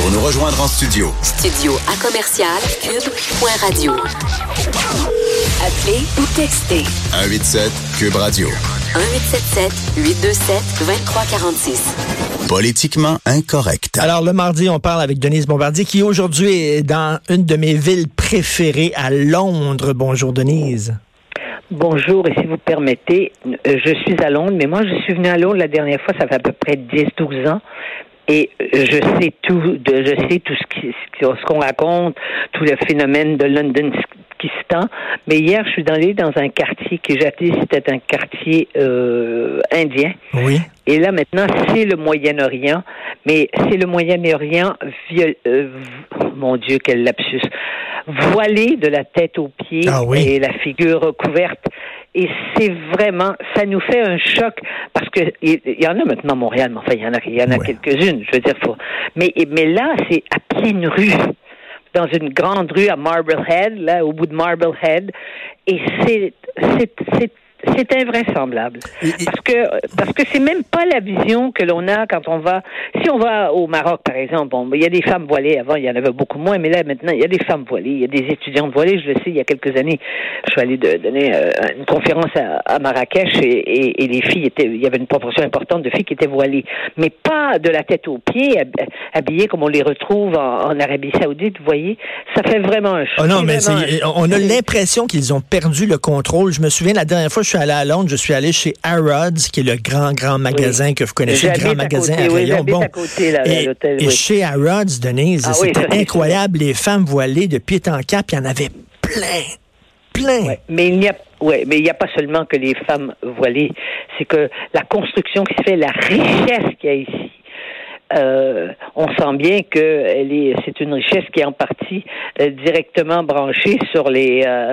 Pour nous rejoindre en studio. Studio à commercial cube.radio. Appelez ou textez 187 Cube Radio. 1877 827 2346. Politiquement incorrect. Alors, le mardi, on parle avec Denise Bombardier, qui aujourd'hui est dans une de mes villes préférées, à Londres. Bonjour, Denise. Bonjour, et si vous permettez, euh, je suis à Londres, mais moi, je suis venue à Londres la dernière fois, ça fait à peu près 10-12 ans. Et je sais tout, de, je sais tout ce qui, ce qu'on raconte, tout le phénomène de London. Mais hier, je suis allée dans un quartier que j'ai appelé, c'était un quartier euh, indien. Oui. Et là, maintenant, c'est le Moyen-Orient. Mais c'est le Moyen-Orient, euh, mon Dieu, quel lapsus, voilé de la tête aux pieds ah oui. et la figure recouverte. Et c'est vraiment, ça nous fait un choc parce que il y, en a maintenant à Montréal, mais enfin il y en a, il y en a Ouais. quelques-unes. Je veux dire, faut, mais mais là c'est à pleine rue, dans une grande rue à Marblehead, là au bout de Marblehead, et c'est c'est c'est c'est invraisemblable. Parce que parce que c'est même pas la vision que l'on a quand on va si on va au Maroc par exemple bon il y a des femmes voilées. Avant il y en avait beaucoup moins mais là maintenant il y a des femmes voilées. Il y a des étudiantes voilées je le sais il y a quelques années je suis allé de, donner euh, une conférence à, à Marrakech et, et, et les filles étaient il y avait une proportion importante de filles qui étaient voilées. Mais pas de la tête aux pieds hab- habillées comme on les retrouve en, en Arabie Saoudite vous voyez? Ça fait vraiment un choc. Oh non, mais un on a l'impression qu'ils ont perdu le contrôle. Je me souviens, la dernière fois je suis allé à Londres, je suis allé chez Harrods, qui est le grand, grand magasin que vous connaissez, le grand à magasin côté, à oui, Bon. côté, là, à et, l'hôtel, et oui. chez Harrods, Denise, Ah c'était incroyable. Les femmes voilées de pied en cap, il y en avait plein, plein. Ouais, mais il n'y a ouais, mais il n'y a pas seulement que les femmes voilées, c'est que la construction qui se fait, la richesse qu'il y a ici. Euh, on sent bien que c'est une richesse qui est en partie euh, directement branchée sur les, euh,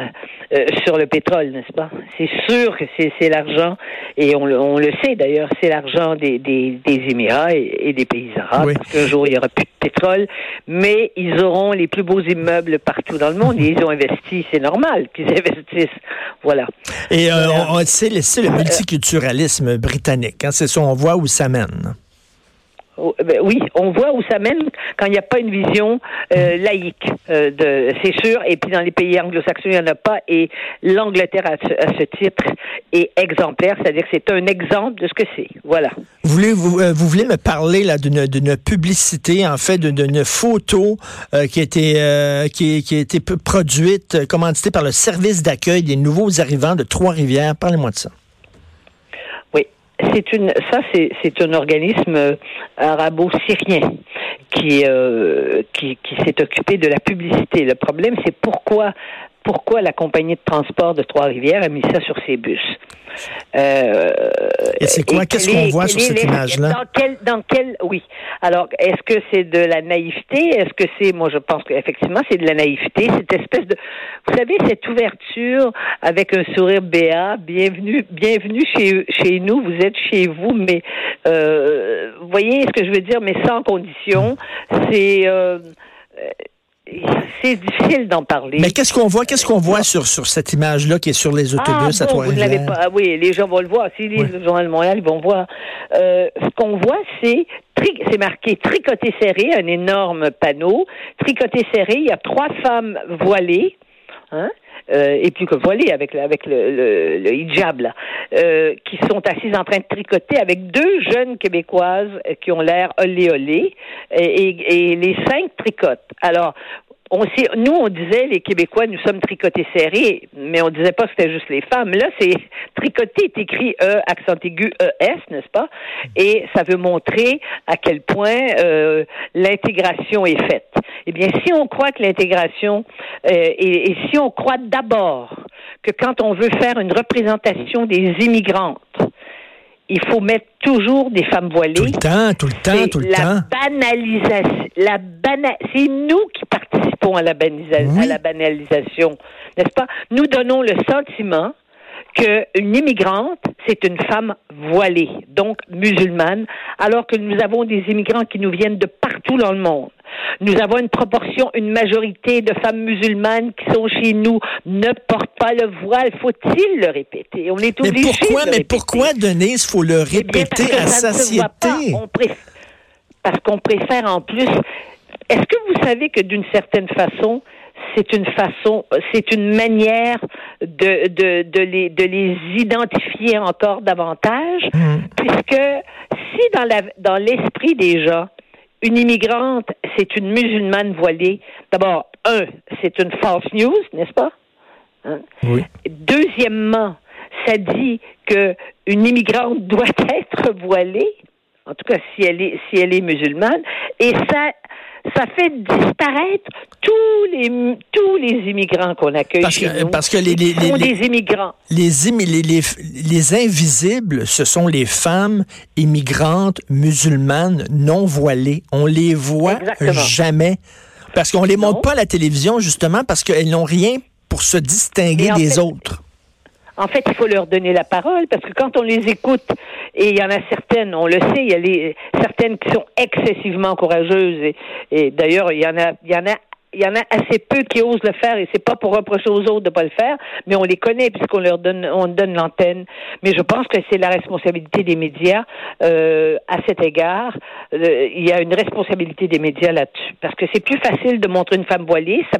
euh, sur le pétrole, n'est-ce pas? C'est sûr que c'est, l'argent et on, le- on le sait d'ailleurs, c'est l'argent des, des, des Émirats et, et des pays arabes. Oui. Parce qu'un jour il y aura plus de pétrole, mais ils auront les plus beaux immeubles partout dans le monde. Et ils ont investi, c'est normal qu'ils investissent. Voilà. Et euh, Voilà. on, on- c'est le multiculturalisme britannique. hein, c'est ça, on voit où ça mène. Oh, ben oui, on voit où ça mène quand il n'y a pas une vision euh, laïque. euh, c'est sûr. Et puis dans les pays anglo-saxons, il n'y en a pas. Et l'Angleterre, à ce, titre, est exemplaire, c'est-à-dire que c'est un exemple de ce que c'est. Voilà. Vous voulez, euh, vous voulez me parler là d'une, publicité, en fait, d'une, photo qui a été qui, qui a été produite, commanditée par le service d'accueil des nouveaux arrivants de Trois-Rivières. Parlez-moi de ça. C'est une, ça, c'est, c'est un organisme euh, arabo-syrien qui, euh, qui, qui s'est occupé de la publicité. Le problème, c'est pourquoi, pourquoi la compagnie de transport de Trois-Rivières a mis ça sur ses bus? Euh, Et c'est quoi? Qu'est-ce qu'on voit sur cette image-là? Dans quel, dans quel, oui. Alors, est-ce que c'est de la naïveté? Est-ce que c'est, moi, je pense qu'effectivement, c'est de la naïveté, cette espèce de, vous savez, cette ouverture avec un sourire béat, bienvenue, bienvenue chez, chez nous, vous êtes chez vous, mais, euh, vous voyez ce que je veux dire, mais sans condition. C'est, euh, euh, c'est difficile d'en parler. Mais qu'est-ce qu'on voit? Qu'est-ce qu'on voit sur, sur cette image-là qui est sur les autobus ah, à bon, vous ne l'avez Trois-Rivières? pas. Ah oui, les gens vont le voir. Si lisent Oui. le Journal de Montréal, ils vont voir. Euh, ce qu'on voit, c'est c'est marqué tricoté serré, un énorme panneau. Tricoté serré, il y a trois femmes voilées. Hein? Euh, et plus que voilées avec avec le, le, le hijab là, euh, qui sont assises en train de tricoter avec deux jeunes québécoises qui ont l'air olé olé et, et, et les cinq tricotent. Alors on sait, nous, on disait, les Québécois, nous sommes tricotés serrés, mais on disait pas que c'était juste les femmes. Là, c'est tricoté est écrit E, accent aigu, ES, n'est-ce pas? Et ça veut montrer à quel point euh, l'intégration est faite. Eh bien, si on croit que l'intégration, euh, et, si on croit d'abord que quand on veut faire une représentation des immigrantes, il faut mettre toujours des femmes voilées. Tout le temps, tout le temps, tout le la temps. banalisation. La bana- c'est nous qui participons à la, banalisa- Oui. à la banalisation, n'est-ce pas? Nous donnons le sentiment qu'une immigrante, c'est une femme voilée, donc musulmane, alors que nous avons des immigrants qui nous viennent de partout dans le monde. Nous avons une proportion, une majorité de femmes musulmanes qui sont chez nous, ne portent pas le voile. Faut-il le répéter? On est Mais obligé pourquoi, de le mais pourquoi, Denise, faut le Eh bien, répéter parce que à satiété? On Parce qu'on préfère en plus. Est-ce que vous savez que d'une certaine façon, c'est une façon, c'est une manière de, de, de, les, de les identifier encore davantage, Hmm. puisque si dans la, dans l'esprit des gens, une immigrante, c'est une musulmane voilée, d'abord, un, c'est une false news, n'est-ce pas? Hein? Oui. Deuxièmement, ça dit que une immigrante doit être voilée, en tout cas si elle est si elle est musulmane, et ça ça fait disparaître tous les tous les immigrants qu'on accueille Parce chez que- nous. parce que les- les- sont les- des immigrants. Les, invisibles, ce sont les femmes immigrantes musulmanes non voilées. On les voit Exactement. jamais. Parce qu'on les Non. montre pas à la télévision, justement, parce qu'elles n'ont rien pour se distinguer des fait- autres. En fait, il faut leur donner la parole parce que quand on les écoute, et il y en a certaines, on le sait, il y a les, certaines qui sont excessivement courageuses et, d'ailleurs il y en a, il y en a, il y en a assez peu qui osent le faire et c'est pas pour reprocher aux autres de pas le faire, mais on les connaît puisqu'on leur donne, on donne l'antenne. Mais je pense que c'est la responsabilité des médias euh, à cet égard. Euh, il y a une responsabilité des médias là-dessus parce que c'est plus facile de montrer une femme voilée, ça,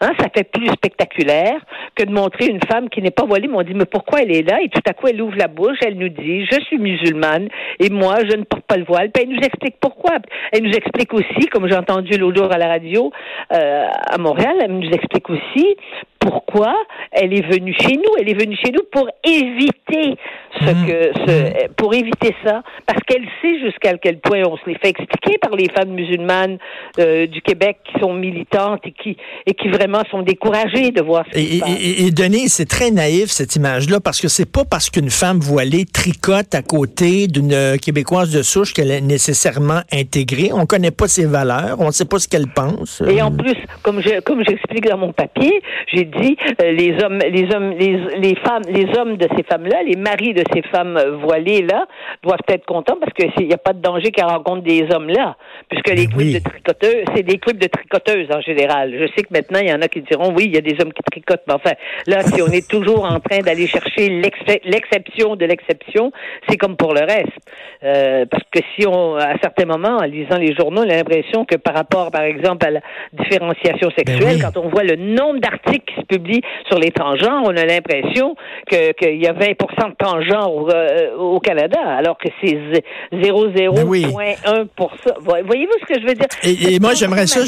hein, ça fait plus spectaculaire que de montrer une femme qui n'est pas voilée. Mais on dit mais pourquoi elle est là? Et tout à coup elle ouvre la bouche, elle nous dit je suis musulmane et moi je ne porte pas le voile. Puis elle nous explique pourquoi. Elle nous explique aussi, comme j'ai entendu l'autre jour à la radio à Montréal, elle nous explique aussi pourquoi elle est venue chez nous. Elle est venue chez nous pour éviter ce que, ce, pour éviter ça, parce qu'elle sait jusqu'à quel point on se les fait expliquer par les femmes musulmanes euh, du Québec qui sont militantes et qui et qui vraiment sont découragées de voir ce Et, et, et, et Denise, c'est très naïf cette image-là parce que c'est pas parce qu'une femme voilée tricote à côté d'une Québécoise de souche qu'elle est nécessairement intégrée. On connaît pas ses valeurs, on sait pas ce qu'elle pense. Et en plus, comme je comme j'explique dans mon papier, j'ai dit euh, les hommes, les hommes, les, les femmes, les hommes de ces femmes-là, les maris de ces femmes euh, voilées là, doivent être contents parce que il n'y a pas de danger qu'elles rencontrent des hommes là, puisque les oui. de tricoteuses, c'est des clips de tricoteuses en général. Je sais que maintenant il y en a qui diront oui, il y a des hommes qui tricotent, mais enfin là, si on est toujours en train d'aller chercher l'exce- l'exception de l'exception, c'est comme pour le reste, Euh, parce que si on, à certains moments, en lisant les journaux, on a l'impression que par rapport, par exemple, à la différenciation sexuelle, Ben oui. quand on voit le nombre d'articles se publient sur les transgenres, on a l'impression que qu'il y a 20 de transgenres au, euh, au Canada, alors que c'est zé- 0,01%. Ben oui. Voy- Voyez-vous ce que je veux dire? Et, et moi, j'aimerais ça,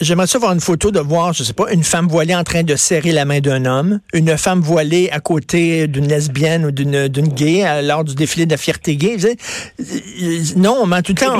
j'aimerais ça voir une photo de voir, je sais pas, une femme voilée en train de serrer la main d'un homme, une femme voilée à côté d'une lesbienne ou d'une gay à- lors du défilé de la fierté gay. Vous savez, euh, Non, mais en tout Eh temps,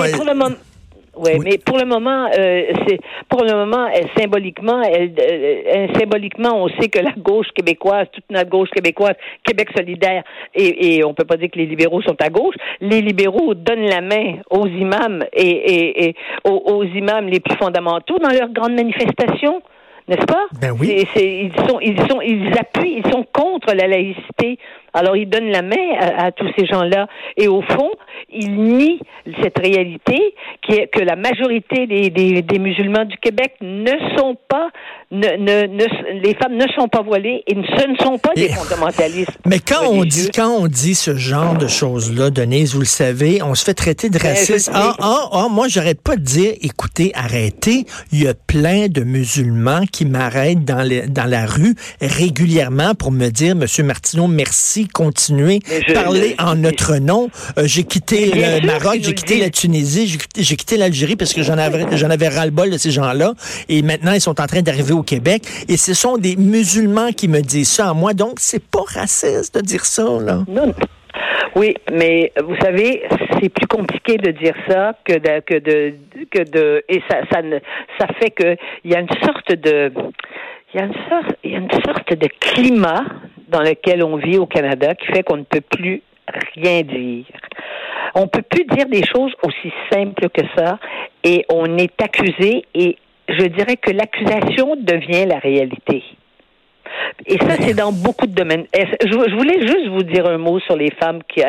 Ouais, Oui. mais pour le moment, euh, c'est pour le moment, elle, symboliquement, elle, euh, elle- symboliquement, on sait que la gauche québécoise, toute notre gauche québécoise, Québec solidaire, et, et on peut pas dire que les libéraux sont à gauche. Les libéraux donnent la main aux imams et, et, et aux, aux imams les plus fondamentaux dans leurs grandes manifestations. N'est-ce pas? Ben oui. C'est- c'est- ils sont, ils sont, ils appuient, ils sont contre la laïcité. Alors ils donnent la main à, à tous ces gens-là. Et au fond, ils nient cette réalité qui est que la majorité des, des, des musulmans du Québec ne sont pas, ne, ne, ne- les femmes ne sont pas voilées et ce ne sont pas des Et- fondamentalistes. mais quand on dit quand on dit ce genre de choses-là, Denise, vous le savez, on se fait traiter de Ben, raciste. Ah, ah, ah, moi, j'arrête pas de dire, écoutez, arrêtez. Il y a plein de musulmans qui m'arrêtent dans, les- dans la rue régulièrement pour me dire, Monsieur Martineau, merci, continuez, parlez en notre nom. Euh, j'ai quitté le Maroc, j'ai quitté la Tunisie, j'ai quitté, j'ai quitté l'Algérie parce que j'en avais, j'en avais ras-le-bol de ces gens-là. Et maintenant, ils sont en train d'arriver au Québec. Et ce sont des musulmans qui me disent ça à moi. Donc, c'est pas raciste de dire ça, là. Non. Oui, mais vous savez, c'est plus compliqué de dire ça que de que de et ça ça ne ça fait que il y a une sorte de il y a une sorte il y a une sorte de climat dans lequel on vit au Canada qui fait qu'on ne peut plus rien dire. On peut plus dire des choses aussi simples que ça et on est accusé et je dirais que l'accusation devient la réalité. Et ça, c'est dans beaucoup de domaines. Je, voulais juste vous dire un mot sur les femmes qui,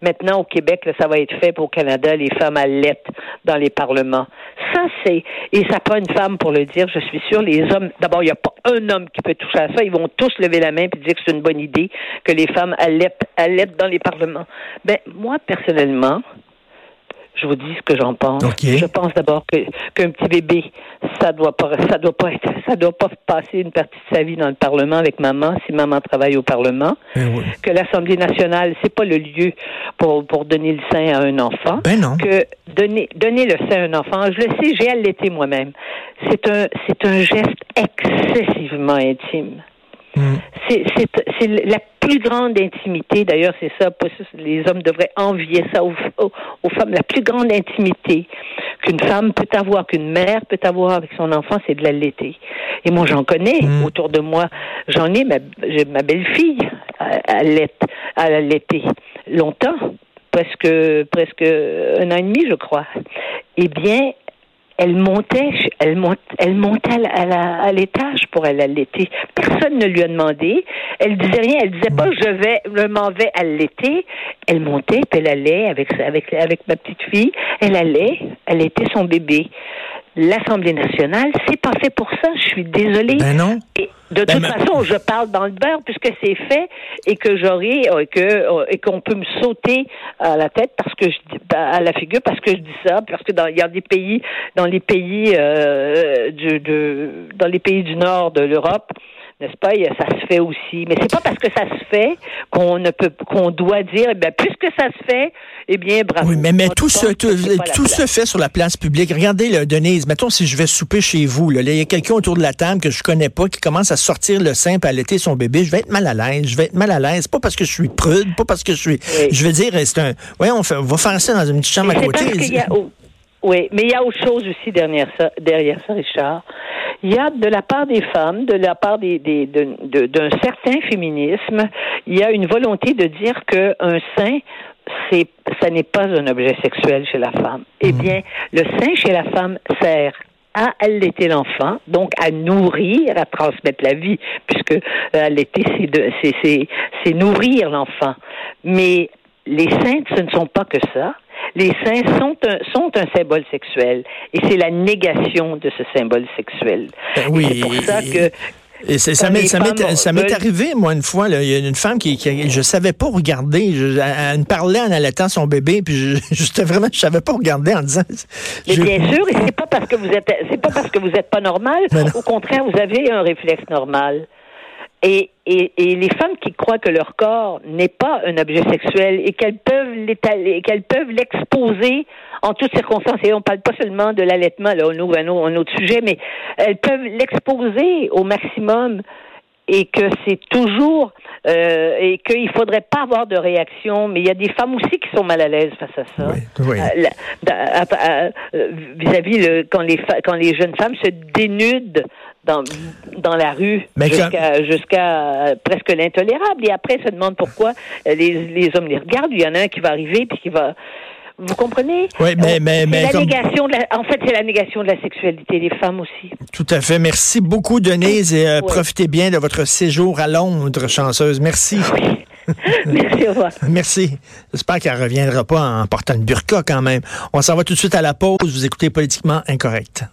maintenant au Québec, là, ça va être fait pour au Canada, les femmes allaitent dans les parlements. Ça, c'est, et ça pas une femme pour le dire, je suis sûre, les hommes, d'abord, il n'y a pas un homme qui peut toucher à ça. Ils vont tous lever la main et dire que c'est une bonne idée que les femmes allaitent, allaitent dans les parlements. Ben, moi, personnellement, je vous dis ce que j'en pense. Je pense d'abord que qu'un petit bébé, ça doit pas, ça doit pas être, ça doit pas passer une partie de sa vie dans le Parlement avec maman si maman travaille au Parlement. Ben que l'Assemblée nationale, c'est pas le lieu pour pour donner le sein à un enfant. Ben non. Que donner donner le sein à un enfant, je le sais, j'ai allaité moi-même. C'est un c'est un geste excessivement intime. Mm. C'est la plus grande intimité. D'ailleurs, c'est ça. Les hommes devraient envier ça aux, femmes. La plus grande intimité qu'une femme peut avoir, qu'une mère peut avoir avec son enfant, c'est de l'allaiter. Et moi, j'en connais mm. autour de moi. J'en ai. Ma, ma belle-fille à, à l'allaiter longtemps, presque presque un an et demi, je crois. Eh bien, elle montait, elle, monte, elle montait à l'étage pour aller allaiter. Personne ne lui a demandé. Elle disait rien. Elle disait pas je vais, je m'en vais allaiter. Elle montait, puis elle allait avec avec avec ma petite fille. Elle allait, elle était son bébé l'Assemblée nationale, c'est pas fait pour ça. Je suis désolée. Ben non. Et de ben, toute façon, je parle dans le beurre puisque c'est fait et que j'aurai euh, que euh, et qu'on peut me sauter à la tête parce que je ben, à la figure parce que je dis ça parce que dans il y a des pays dans les pays euh, du, de dans les pays du nord de l'Europe n'est-ce pas? Ça se fait aussi. Mais c'est pas parce que ça se fait qu'on ne peut qu'on doit dire, eh bien, puisque ça se fait, eh bien, bravo. Oui, mais, mais tout, se, tout, se fait sur la place publique. Regardez, là, Denise, mettons si je vais souper chez vous, là, il y a quelqu'un autour de la table que je connais pas qui commence à sortir le sein et à allaiter son bébé, je vais être mal à l'aise. Je vais être mal à l'aise. Pas parce que je suis prude, pas parce que je suis. Je veux dire, c'est un. Ouais, on, fait, on va faire ça dans une petite chambre à côté. Oui, mais il y a autre chose aussi derrière ça, derrière ça, Richard. Il y a de la part des femmes, de la part des, des d'un certain féminisme, il y a une volonté de dire qu'un sein c'est ça n'est pas un objet sexuel chez la femme. Eh mhm. bien, le sein chez la femme sert à allaiter l'enfant, donc à nourrir, à transmettre la vie, puisque euh, allaiter, c'est, c'est nourrir l'enfant. Mais les seins, ce ne sont pas que ça les seins sont un, sont un symbole sexuel et c'est la négation de ce symbole sexuel. Ben oui, c'est pour ça que et ça m'est ça m'est arrivé moi une fois il y a une femme qui, qui je savais pas regarder je, elle me parlait en allaitant son bébé puis je, vraiment je savais pas regarder en disant Mais bien sûr et c'est pas parce que vous êtes c'est pas parce que vous êtes pas normal. Au contraire vous avez un réflexe normal et, et, et, les femmes qui croient que leur corps n'est pas un objet sexuel et qu'elles peuvent l'étaler, qu'elles peuvent l'exposer en toutes circonstances, et on parle pas seulement de l'allaitement, là, on ouvre un, autre sujet, mais elles peuvent l'exposer au maximum et que c'est toujours euh, et qu'il faudrait pas avoir de réaction, mais il y a des femmes aussi qui sont mal à l'aise face à ça. Oui, euh, euh, vis-à-vis le, quand les quand les jeunes femmes se dénudent dans, dans la rue jusqu'à jusqu'à presque l'intolérable et après se demande pourquoi les, les hommes les regardent. Il y en a un qui va arriver puis qui va vous comprenez? Oui, mais, mais, mais la négation de la, en fait, c'est la négation de la sexualité des femmes aussi. Tout à fait. Merci beaucoup, Denise, et euh, profitez bien de votre séjour à Londres, chanceuse. Merci. Oui. Merci, au revoir. Merci. J'espère qu'elle ne reviendra pas en portant une burqa quand même. On s'en va tout de suite à la pause. Vous écoutez Politiquement Incorrect.